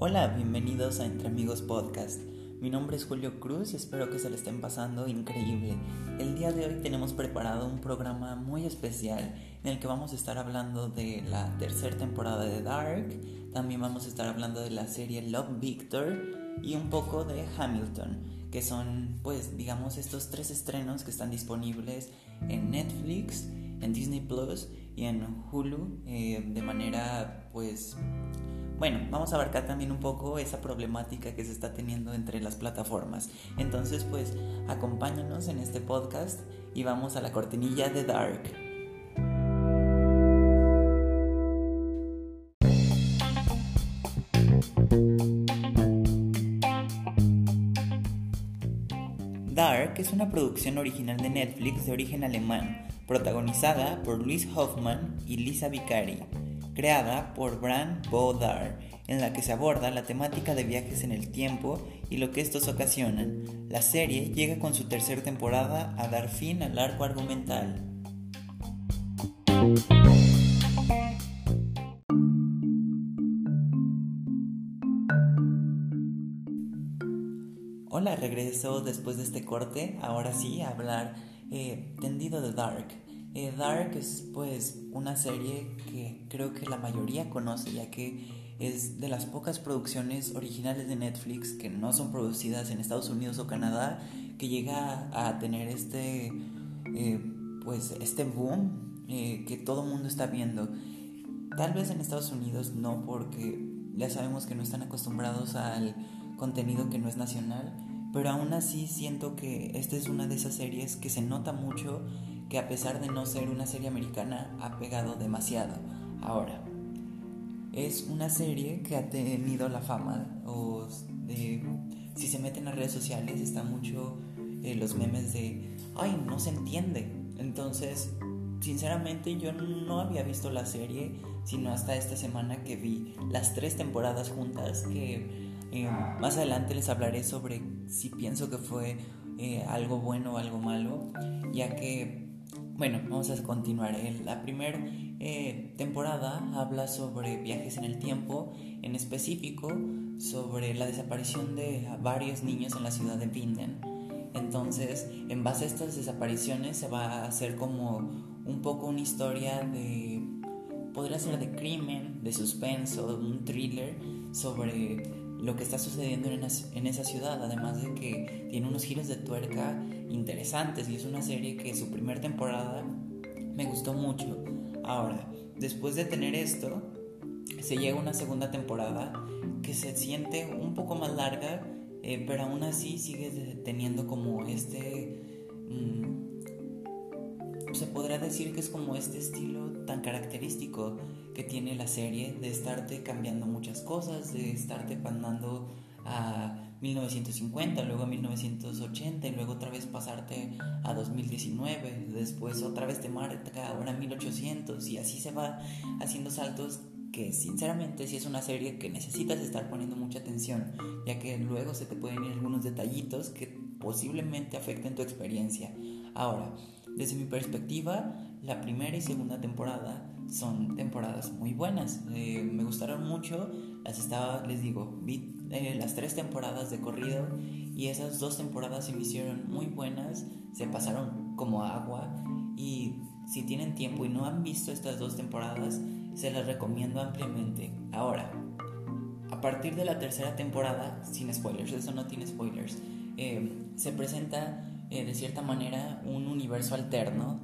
Hola, bienvenidos a Entre Amigos Podcast. Mi nombre es Julio Cruz y espero que se le estén pasando increíble. El día de hoy tenemos preparado un programa muy especial en el que vamos a estar hablando de la tercera temporada de Dark, también vamos a estar hablando de la serie Love Victor y un poco de Hamilton, que son pues digamos estos tres estrenos que están disponibles en Netflix, en Disney Plus y en Hulu eh, de manera pues bueno, vamos a abarcar también un poco esa problemática que se está teniendo entre las plataformas. Entonces, pues, acompáñanos en este podcast y vamos a la cortinilla de Dark. Dark es una producción original de Netflix de origen alemán, protagonizada por Luis Hoffman y Lisa Vicari creada por Bran Bodar, en la que se aborda la temática de viajes en el tiempo y lo que estos ocasionan. La serie llega con su tercera temporada a dar fin al arco argumental. Hola, regreso después de este corte, ahora sí, a hablar eh, tendido de Dark. Eh, Dark es pues una serie que creo que la mayoría conoce ya que es de las pocas producciones originales de Netflix que no son producidas en Estados Unidos o Canadá que llega a tener este eh, pues este boom eh, que todo mundo está viendo. Tal vez en Estados Unidos no porque ya sabemos que no están acostumbrados al contenido que no es nacional pero aún así siento que esta es una de esas series que se nota mucho que a pesar de no ser una serie americana ha pegado demasiado. Ahora, es una serie que ha tenido la fama o si se meten a redes sociales está mucho eh, los memes de ay no se entiende entonces sinceramente yo no había visto la serie sino hasta esta semana que vi las tres temporadas juntas que eh, más adelante les hablaré sobre si pienso que fue eh, algo bueno o algo malo ya que bueno, vamos a continuar. La primera eh, temporada habla sobre viajes en el tiempo, en específico sobre la desaparición de varios niños en la ciudad de Vinden. Entonces, en base a estas desapariciones se va a hacer como un poco una historia de, podría ser de crimen, de suspenso, un thriller sobre lo que está sucediendo en, en esa ciudad, además de que tiene unos giros de tuerca interesantes y es una serie que su primera temporada me gustó mucho. Ahora, después de tener esto, se llega una segunda temporada que se siente un poco más larga, eh, pero aún así sigue teniendo como este... Mm, se podría decir que es como este estilo tan característico que tiene la serie de estarte cambiando muchas cosas, de estarte mandando a 1950, luego a 1980 y luego otra vez pasarte a 2019, después otra vez te marca ahora 1800 y así se va haciendo saltos que sinceramente si es una serie que necesitas estar poniendo mucha atención, ya que luego se te pueden ir algunos detallitos que posiblemente afecten tu experiencia. Ahora, desde mi perspectiva, la primera y segunda temporada son temporadas muy buenas. Eh, me gustaron mucho. Las estaba, les digo, vi eh, las tres temporadas de corrido y esas dos temporadas se me hicieron muy buenas. Se pasaron como agua. Y si tienen tiempo y no han visto estas dos temporadas, se las recomiendo ampliamente. Ahora, a partir de la tercera temporada, sin spoilers, eso no tiene spoilers, eh, se presenta de cierta manera un universo alterno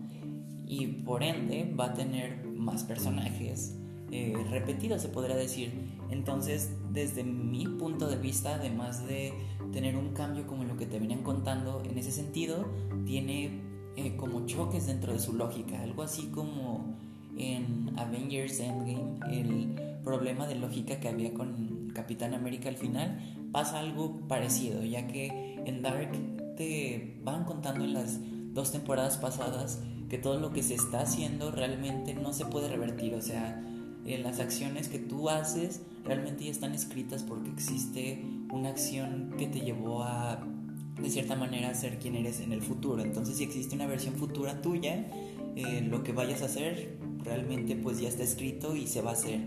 y por ende va a tener más personajes eh, repetidos, se podría decir. Entonces, desde mi punto de vista, además de tener un cambio como lo que te venían contando, en ese sentido, tiene eh, como choques dentro de su lógica, algo así como en Avengers Endgame, el problema de lógica que había con Capitán América al final, pasa algo parecido, ya que en Dark te van contando en las dos temporadas pasadas que todo lo que se está haciendo realmente no se puede revertir, o sea, en las acciones que tú haces realmente ya están escritas porque existe una acción que te llevó a, de cierta manera, ser quien eres en el futuro. Entonces, si existe una versión futura tuya, eh, lo que vayas a hacer realmente pues ya está escrito y se va a hacer.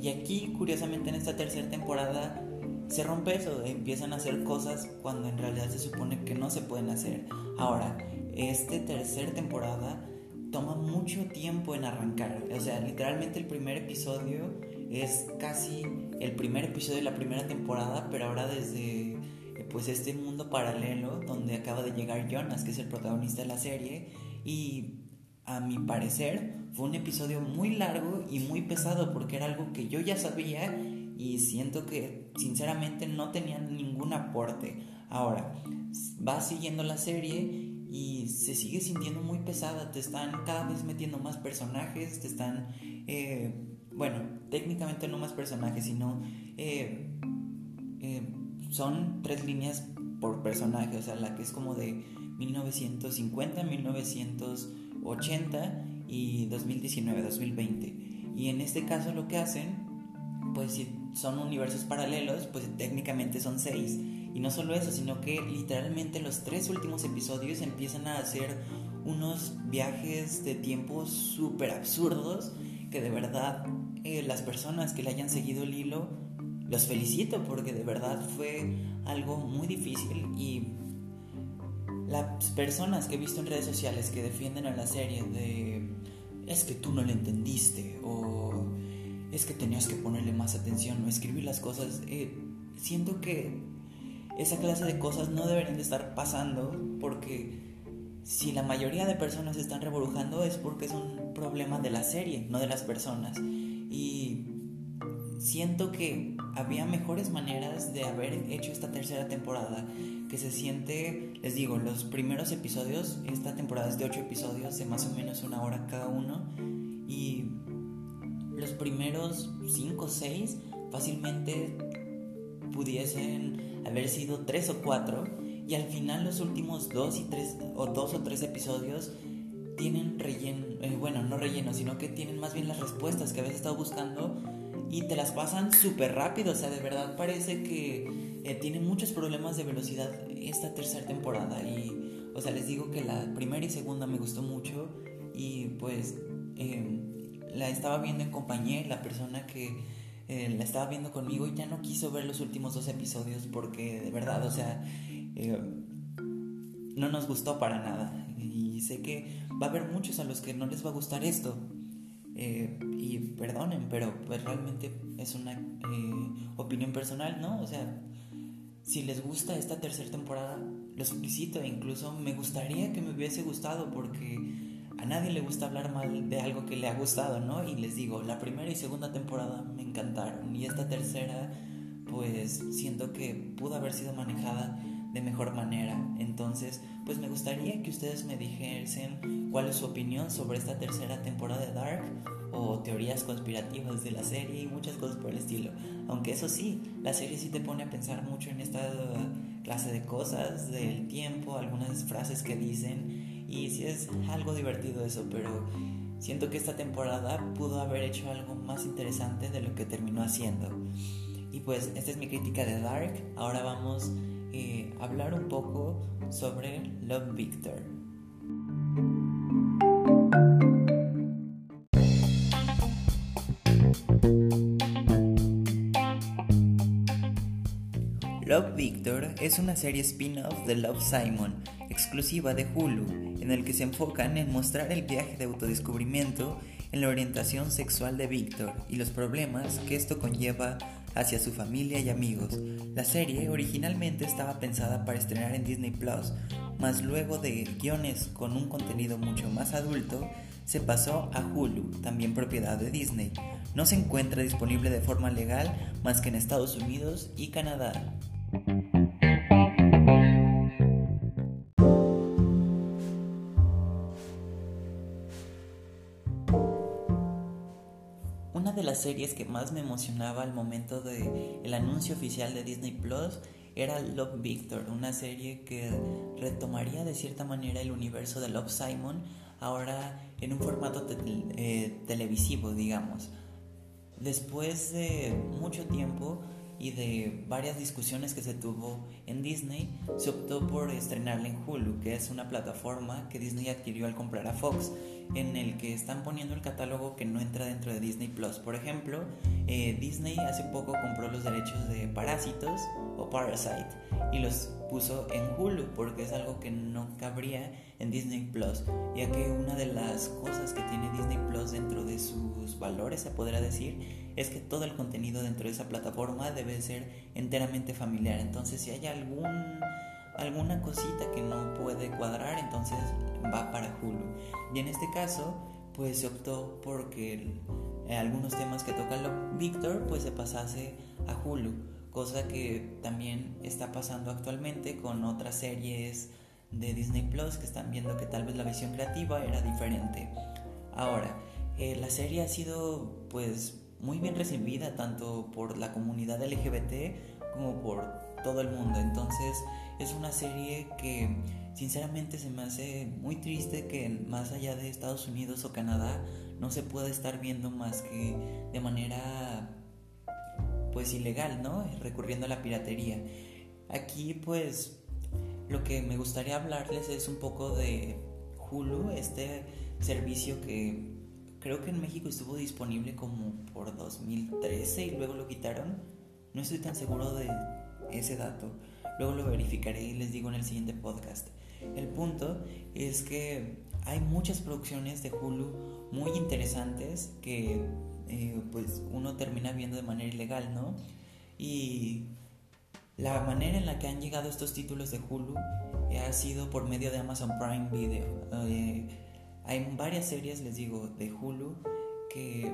Y aquí, curiosamente, en esta tercera temporada, se rompe eso, empiezan a hacer cosas cuando en realidad se supone que no se pueden hacer. Ahora, esta tercera temporada toma mucho tiempo en arrancar. O sea, literalmente el primer episodio es casi el primer episodio de la primera temporada, pero ahora desde pues este mundo paralelo donde acaba de llegar Jonas, que es el protagonista de la serie, y a mi parecer fue un episodio muy largo y muy pesado porque era algo que yo ya sabía y siento que sinceramente no tenía ningún aporte. Ahora, va siguiendo la serie y se sigue sintiendo muy pesada, te están cada vez metiendo más personajes, te están, eh, bueno, técnicamente no más personajes, sino eh, eh, son tres líneas por personaje, o sea, la que es como de 1950, 1980 y 2019, 2020. Y en este caso lo que hacen, pues si son universos paralelos, pues técnicamente son seis. Y no solo eso, sino que literalmente los tres últimos episodios empiezan a hacer unos viajes de tiempo súper absurdos que de verdad eh, las personas que le hayan seguido el hilo los felicito porque de verdad fue algo muy difícil. Y las personas que he visto en redes sociales que defienden a la serie de es que tú no le entendiste o es que tenías que ponerle más atención o escribir las cosas, eh, siento que esa clase de cosas no deberían de estar pasando porque si la mayoría de personas están reburujando es porque es un problema de la serie, no de las personas. Y siento que había mejores maneras de haber hecho esta tercera temporada que se siente, les digo, los primeros episodios, esta temporada es de 8 episodios de más o menos una hora cada uno los primeros 5 o 6 fácilmente pudiesen haber sido tres o cuatro y al final los últimos dos y tres o dos o tres episodios tienen relleno, eh, bueno, no relleno, sino que tienen más bien las respuestas que habías estado buscando y te las pasan súper rápido, o sea, de verdad parece que eh, tienen muchos problemas de velocidad esta tercera temporada y, o sea, les digo que la primera y segunda me gustó mucho y pues em, la estaba viendo en compañía, la persona que eh, la estaba viendo conmigo ya no quiso ver los últimos dos episodios porque de verdad, o sea, eh, no nos gustó para nada. Y sé que va a haber muchos a los que no les va a gustar esto. Eh, y perdonen, pero pues realmente es una opinión personal, ¿no? O sea, si les gusta esta tercera temporada, los felicito e incluso me gustaría que me hubiese gustado porque a nadie le gusta hablar mal de algo que le ha gustado, ¿no? Y les digo, la primera y segunda temporada me encantaron y esta tercera pues siento que pudo haber sido manejada de mejor manera. Entonces, pues me gustaría que ustedes me dijesen cuál es su opinión sobre esta tercera temporada de Dark o teorías conspirativas de la serie y muchas cosas por el estilo. Aunque eso sí, la serie sí te pone a pensar mucho en esta clase de cosas, del tiempo, algunas frases que dicen y sí es algo divertido eso, pero siento que esta temporada pudo haber hecho algo más interesante de lo que terminó haciendo. Y pues esta es mi crítica de Dark. Ahora vamos eh, a hablar un poco sobre Love Victor. Love Victor es una serie spin-off de Love Simon, exclusiva de Hulu, en el que se enfocan en mostrar el viaje de autodescubrimiento en la orientación sexual de Victor y los problemas que esto conlleva hacia su familia y amigos. La serie originalmente estaba pensada para estrenar en Disney Plus, mas luego de guiones con un contenido mucho más adulto, se pasó a Hulu, también propiedad de Disney. No se encuentra disponible de forma legal más que en Estados Unidos y Canadá. De las series que más me emocionaba al momento del el anuncio oficial de Disney Plus era Love Victor, una serie que retomaría de cierta manera el universo de Love Simon, ahora en un formato eh, televisivo, digamos. Después de mucho tiempo, y de varias discusiones que se tuvo en Disney, se optó por estrenarla en Hulu, que es una plataforma que Disney adquirió al comprar a Fox, en el que están poniendo el catálogo que no entra dentro de Disney Plus. Por ejemplo, eh, Disney hace poco compró los derechos de Parásitos o Parasite y los puso en Hulu porque es algo que no cabría en Disney Plus, ya que una de las cosas que tiene Disney Plus dentro de sus valores, se podrá decir, es que todo el contenido dentro de esa plataforma debe ser enteramente familiar. Entonces, si hay algún alguna cosita que no puede cuadrar, entonces va para Hulu. Y en este caso, pues se optó porque algunos temas que toca Víctor, pues se pasase a Hulu, cosa que también está pasando actualmente con otras series de Disney Plus que están viendo que tal vez la visión creativa era diferente. Ahora, eh, la serie ha sido pues muy bien recibida tanto por la comunidad LGBT como por todo el mundo. Entonces es una serie que sinceramente se me hace muy triste que más allá de Estados Unidos o Canadá no se pueda estar viendo más que de manera pues ilegal, ¿no? Recurriendo a la piratería. Aquí pues lo que me gustaría hablarles es un poco de Hulu, este servicio que creo que en México estuvo disponible como por 2013 y luego lo quitaron. No estoy tan seguro de ese dato. Luego lo verificaré y les digo en el siguiente podcast. El punto es que hay muchas producciones de Hulu muy interesantes que eh, pues uno termina viendo de manera ilegal, ¿no? Y la manera en la que han llegado estos títulos de Hulu eh, ha sido por medio de Amazon Prime Video. Eh, hay varias series, les digo, de Hulu que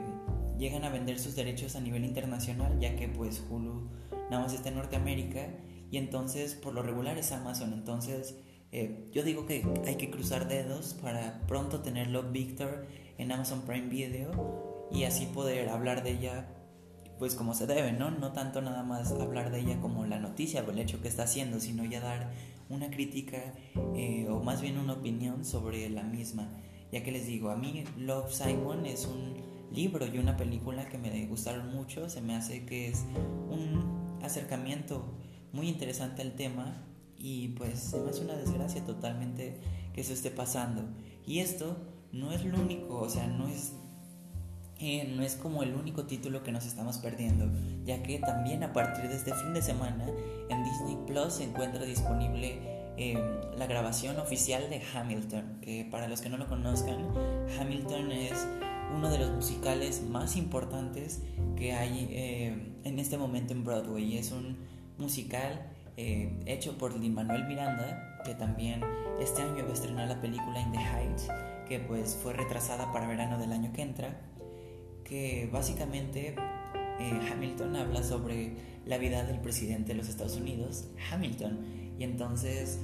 llegan a vender sus derechos a nivel internacional, ya que pues Hulu nada más está en Norteamérica y entonces por lo regular es Amazon. Entonces eh, yo digo que hay que cruzar dedos para pronto tenerlo Victor en Amazon Prime Video y así poder hablar de ella pues como se debe, ¿no? No tanto nada más hablar de ella como la noticia o el hecho que está haciendo, sino ya dar una crítica eh, o más bien una opinión sobre la misma. Ya que les digo, a mí Love Simon es un libro y una película que me gustaron mucho, se me hace que es un acercamiento muy interesante al tema y pues se me hace una desgracia totalmente que eso esté pasando. Y esto no es lo único, o sea, no es, eh, no es como el único título que nos estamos perdiendo, ya que también a partir de este fin de semana en Disney Plus se encuentra disponible eh, la grabación oficial de Hamilton, que para los que no lo conozcan, Hamilton es uno de los musicales más importantes que hay eh, en este momento en Broadway. Es un musical eh, hecho por Lin Manuel Miranda, que también este año va a estrenar la película In the Heights, que pues fue retrasada para verano del año que entra, que básicamente eh, Hamilton habla sobre la vida del presidente de los Estados Unidos, Hamilton, y entonces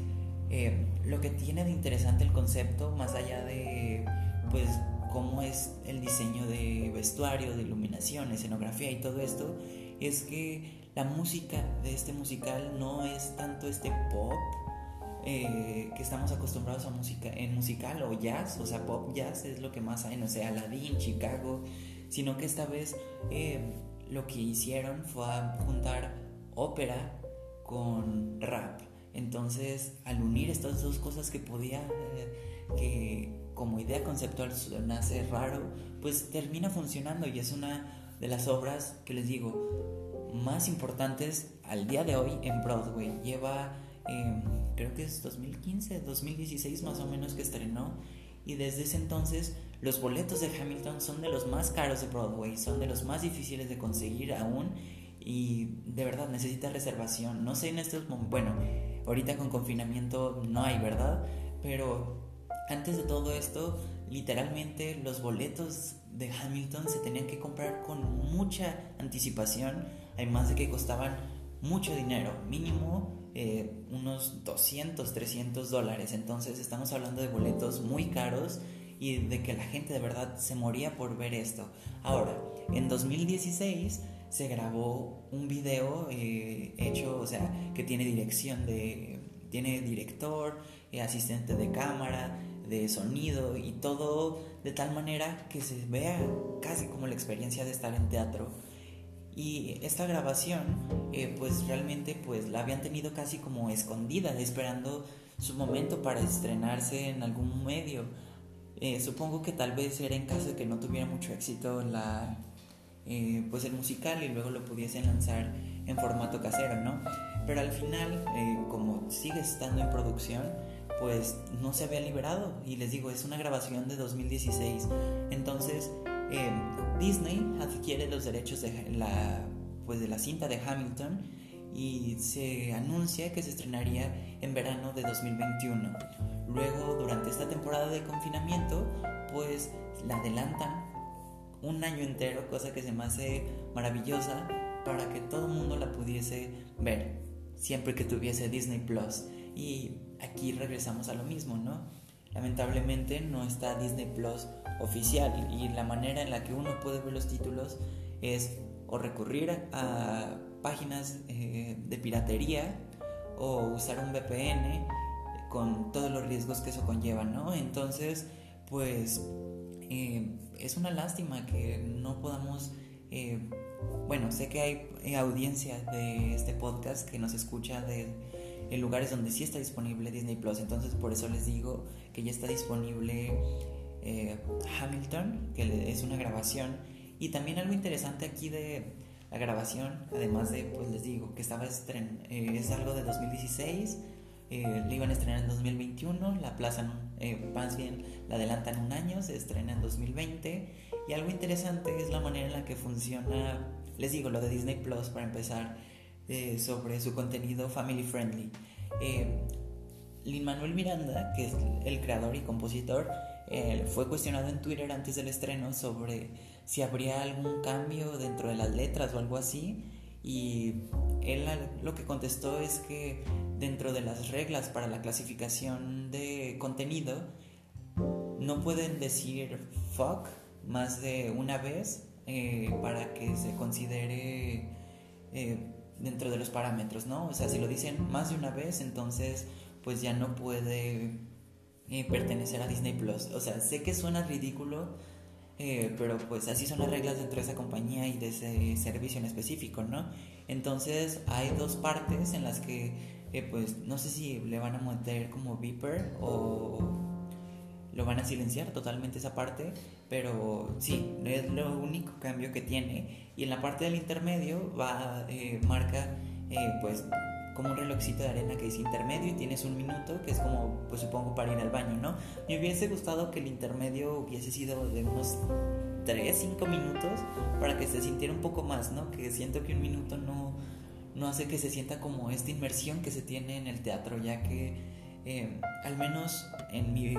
eh, lo que tiene de interesante el concepto, más allá de pues cómo es el diseño de vestuario, de iluminación, escenografía y todo esto, es que la música de este musical no es tanto este pop eh, que estamos acostumbrados a música en musical o jazz, o sea, pop jazz es lo que más hay, no sé, Aladdin, Chicago, sino que esta vez eh, lo que hicieron fue juntar ópera con rap. Entonces, al unir estas dos cosas que podía, eh, que como idea conceptual nace raro, pues termina funcionando y es una de las obras que les digo, más importantes al día de hoy en Broadway. Lleva, em, creo que es 2015, 2016 más o menos que estrenó. Y desde ese entonces los boletos de Hamilton son de los más caros de Broadway, son de los más difíciles de conseguir aún. Y de verdad necesita reservación. No sé en estos momentos, bueno, ahorita con confinamiento no hay, ¿verdad? Pero antes de todo esto, literalmente los boletos de Hamilton se tenían que comprar con mucha anticipación además de que costaban mucho dinero, mínimo eh, unos 200, 300 dólares. Entonces estamos hablando de boletos muy caros y de que la gente de verdad se moría por ver esto. Ahora, en 2016 se grabó un video eh, hecho, o sea, que tiene dirección de, tiene director, eh, asistente de cámara, de sonido y todo de tal manera que se vea casi como la experiencia de estar en teatro. Y esta grabación, eh, pues realmente pues la habían tenido casi como escondida, esperando su momento para estrenarse en algún medio. Eh, supongo que tal vez era en caso de que no tuviera mucho éxito la, eh, pues el musical y luego lo pudiesen lanzar en formato casero, ¿no? Pero al final, eh, como sigue estando en producción, pues no se había liberado. Y les digo, es una grabación de 2016. Entonces, Disney adquiere los derechos de la, pues de la cinta de Hamilton y se anuncia que se estrenaría en verano de 2021. Luego, durante esta temporada de confinamiento, pues la adelantan un año entero, cosa que se me hace maravillosa para que todo el mundo la pudiese ver, siempre que tuviese Disney Plus. Y aquí regresamos a lo mismo, ¿no? Lamentablemente no está Disney Plus oficial y la manera en la que uno puede ver los títulos es o recurrir a páginas eh, de piratería o usar un VPN con todos los riesgos que eso conlleva, ¿no? Entonces, pues eh, es una lástima que no podamos, eh, bueno, sé que hay audiencia de este podcast que nos escucha de en lugares donde sí está disponible Disney Plus, entonces por eso les digo que ya está disponible Hamilton, que es una grabación, y también algo interesante aquí de la grabación, además de, pues les digo, que estaba estren eh, es algo de 2016, eh, le iban a estrenar en 2021, la plaza, eh, más bien la adelantan un año, se estrena en 2020, y algo interesante es la manera en la que funciona, les digo, lo de Disney Plus para empezar, eh, sobre su contenido family friendly. Lin Manuel Miranda, que es el creador y compositor, fue cuestionado en Twitter antes del estreno sobre si habría algún cambio dentro de las letras o algo así. Y él lo que contestó es que dentro de las reglas para la clasificación de contenido no pueden decir fuck más de una vez eh, para que se considere eh, dentro de los parámetros, ¿no? O sea, si lo dicen más de una vez, entonces pues ya no puede eh, pertenecer a Disney Plus. O sea, sé que suena ridículo, eh, pero pues así son las reglas dentro de esa compañía y de ese servicio en específico, ¿no? Entonces hay dos partes en las que eh, pues no sé si le van a meter como beeper o lo van a silenciar totalmente esa parte, pero sí, es lo único cambio que tiene. Y en la parte del intermedio va, marca pues como un relojcito de arena que dice intermedio y tienes un minuto, que es como, pues supongo, para ir al baño, ¿no? Me hubiese gustado que el intermedio hubiese sido de unos 3, 5 minutos para que se sintiera un poco más, ¿no? Que siento que un minuto no, no hace que se sienta como esta inmersión que se tiene en el teatro, ya que, eh, al menos en mi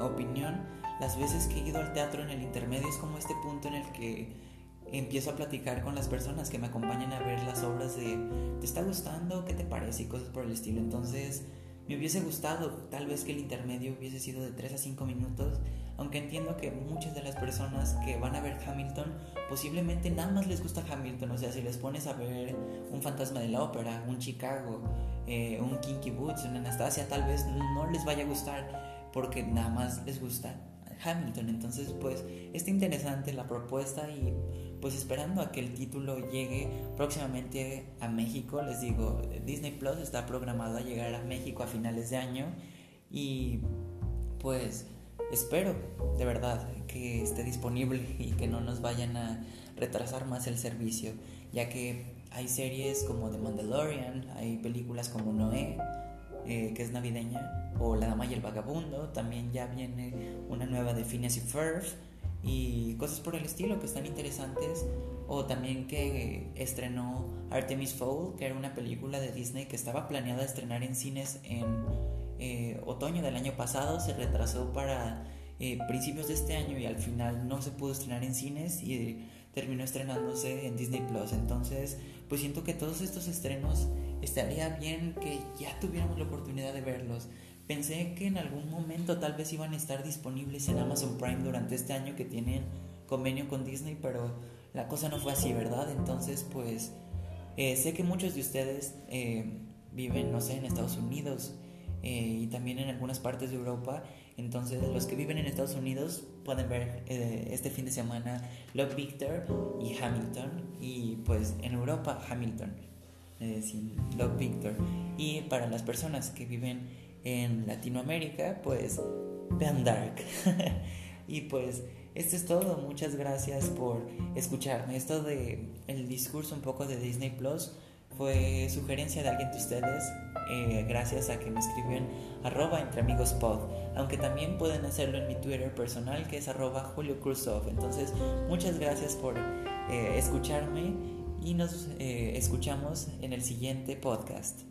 opinión, las veces que he ido al teatro en el intermedio es como este punto en el que empiezo a platicar con las personas que me acompañan a ver las obras de ¿te está gustando? ¿qué te parece? y cosas por el estilo. Entonces me hubiese gustado tal vez que el intermedio hubiese sido de 3 a 5 minutos, aunque entiendo que muchas de las personas que van a ver Hamilton posiblemente nada más les gusta Hamilton, o sea, si les pones a ver un fantasma de la ópera, un Chicago, eh, un Kinky Boots, una Anastasia, tal vez no les vaya a gustar porque nada más les gusta Hamilton. Entonces, pues, está interesante la propuesta y pues esperando a que el título llegue próximamente a México, les digo, Disney Plus está programado a llegar a México a finales de año y pues espero de verdad que esté disponible y que no nos vayan a retrasar más el servicio, ya que hay series como The Mandalorian, hay películas como Noé, eh, que es navideña, o La Dama y el Vagabundo, también ya viene una nueva de Phineas y Ferb y cosas por el estilo que están interesantes, o también que estrenó Artemis Fowl, que era una película de Disney que estaba planeada estrenar en cines en eh, otoño del año pasado, se retrasó para eh, principios de este año y al final no se pudo estrenar en cines y terminó estrenándose en Disney Plus. Entonces, pues siento que todos estos estrenos estaría bien que ya tuviéramos la oportunidad de verlos. Pensé que en algún momento tal vez iban a estar disponibles en Amazon Prime durante este año que tienen convenio con Disney, pero la cosa no fue así, ¿verdad? Entonces, pues eh, sé que muchos de ustedes eh, viven, no sé, en Estados Unidos eh, y también en algunas partes de Europa Entonces los que viven en Estados Unidos pueden ver eh, este fin de semana Love Victor y Hamilton y pues en Europa Hamilton eh, sin Love Victor y para las personas que viven en Latinoamérica pues vean Dark. Y pues esto es todo. Muchas gracias por escucharme. Esto de el discurso un poco de Disney Plus fue sugerencia de alguien de ustedes eh, gracias a que me escriben arroba entre amigos pod. Aunque también pueden hacerlo en mi Twitter personal que es arroba Julio Cruzov entonces muchas gracias por eh, escucharme y nos eh, escuchamos en el siguiente podcast